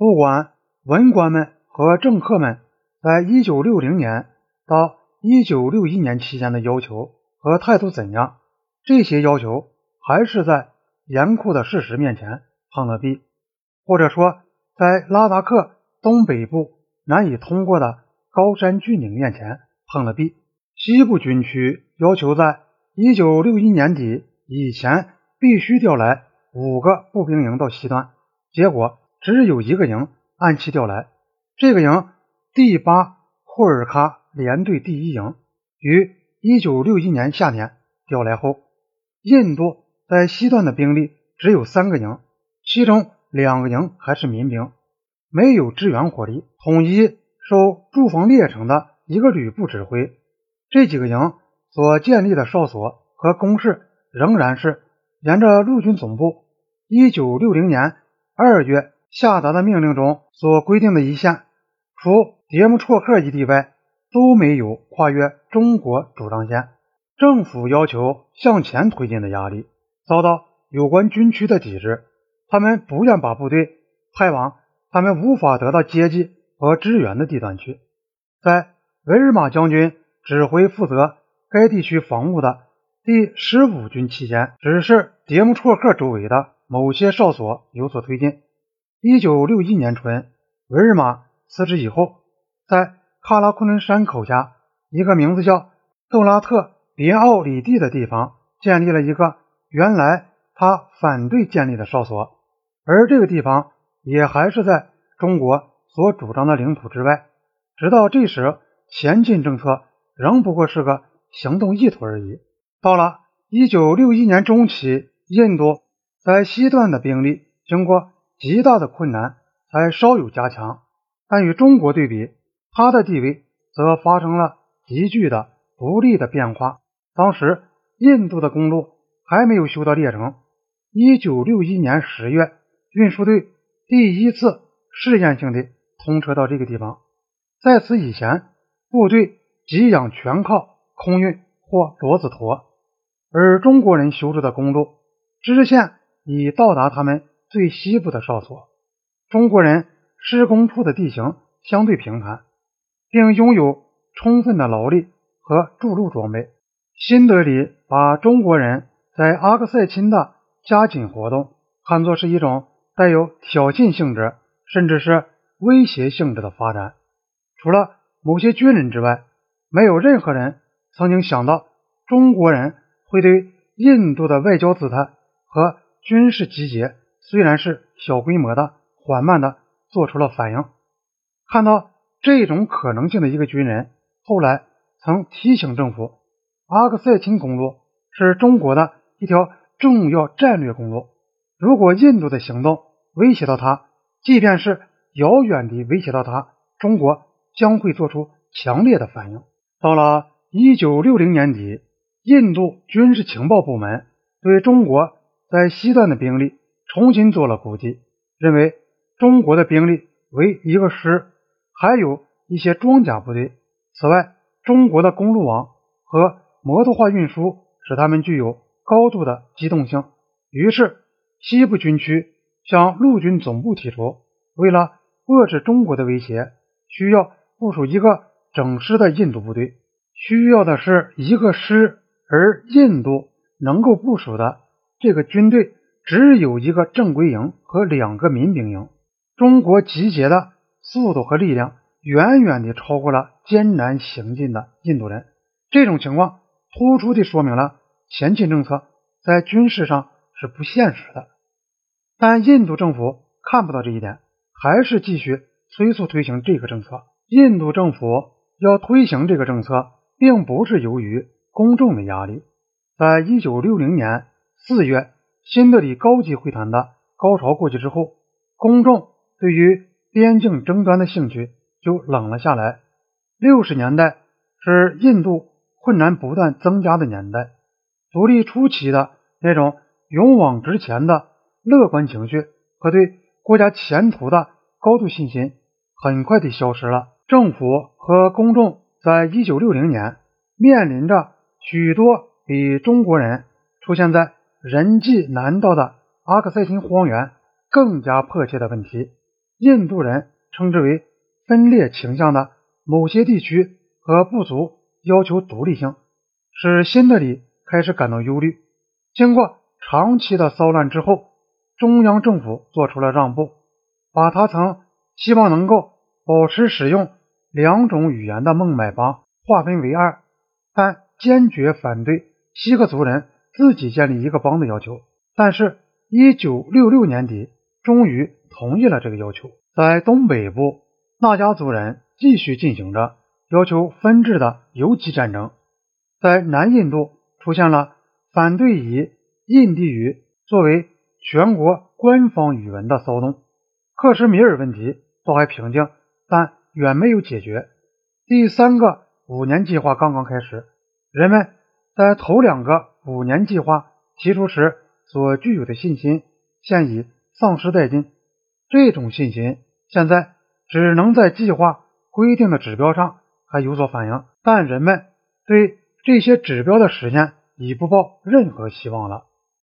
不管文官们和政客们在一九六零年到一九六一年期间的要求和态度怎样，这些要求还是在严酷的事实面前碰了壁，或者说，在拉达克东北部难以通过的高山峻岭面前碰了壁。西部军区要求在一九六一年底以前必须调来五个步兵营到西段，结果只有一个营按期调来。这个营第八库尔喀联队第一营于一九六一年夏天调来后，印度在西段的兵力只有三个营，其中两个营还是民兵，没有支援火力，统一受驻防列城的一个旅部指挥。这几个营所建立的哨所和工事仍然是沿着陆军总部一九六零年二月下达的命令中所规定的一线，除迭木绰克一地外，都没有跨越中国主张线。政府要求向前推进的压力遭到有关军区的抵制，他们不愿把部队派往他们无法得到接济和支援的地段去。在维尔马将军。指挥负责该地区防务的第十五军期间，只是迭木绰克周围的某些哨所有所推进。一九六一年春，维尔玛辞职以后，在喀拉昆仑山口下一个名字叫杜拉特别奥里蒂的地方，建立了一个原来他反对建立的哨所，而这个地方也还是在中国所主张的领土之外。直到这时，前进政策。仍不过是个行动意图而已。到了一九六一年中期，印度在西段的兵力经过极大的困难才稍有加强，但与中国对比，他的地位则发生了急剧的不利的变化。当时，印度的公路还没有修到列城。一九六一年十月，运输队第一次试验性的通车到这个地方。在此以前，部队。给养全靠空运或骡子驮，而中国人修筑的公路支线已到达他们最西部的哨所。中国人施工处的地形相对平坦，并拥有充分的劳力和筑路装备。新德里把中国人在阿克塞钦的加紧活动看作是一种带有挑衅性质，甚至是威胁性质的发展。除了某些军人之外，没有任何人曾经想到中国人会对印度的外交姿态和军事集结，虽然是小规模的、缓慢的，做出了反应。看到这种可能性的一个军人，后来曾提醒政府，阿克塞钦公路是中国的一条重要战略公路。如果印度的行动威胁到它，即便是遥远地威胁到它，中国将会做出强烈的反应。到了一九六零年底，印度军事情报部门对中国在西段的兵力重新做了估计，认为中国的兵力为一个师，还有一些装甲部队。此外，中国的公路网和摩托化运输使他们具有高度的机动性。于是，西部军区向陆军总部提出，为了遏制中国的威胁，需要部署一个。整师的印度部队需要的是一个师，而印度能够部署的这个军队只有一个正规营和两个民兵营。中国集结的速度和力量远远地超过了艰难行进的印度人。这种情况突出地说明了前进政策在军事上是不现实的。但印度政府看不到这一点，还是继续催促推行这个政策。印度政府。要推行这个政策，并不是由于公众的压力。在一九六零年四月，新德里高级会谈的高潮过去之后，公众对于边境争端的兴趣就冷了下来。六十年代是印度困难不断增加的年代，独立初期的那种勇往直前的乐观情绪和对国家前途的高度信心，很快地消失了。政府和公众在一九六零年面临着许多比中国人出现在人迹难到的阿克塞钦荒原更加迫切的问题。印度人称之为分裂倾向的某些地区和部族要求独立性，使新德里开始感到忧虑。经过长期的骚乱之后，中央政府做出了让步，把他曾希望能够保持使用两种语言的孟买邦划分为二，但坚决反对锡克族人自己建立一个邦的要求。但是，一九六六年底，终于同意了这个要求。在东北部，那加族人继续进行着要求分治的游击战争。在南印度，出现了反对以印地语作为全国官方语文的骚动。克什米尔问题倒还平静，但远没有解决。第三个五年计划刚刚开始，人们在头两个五年计划提出时所具有的信心，现已丧失殆尽。这种信心现在只能在计划规定的指标上还有所反映，但人们对这些指标的实现已不抱任何希望了。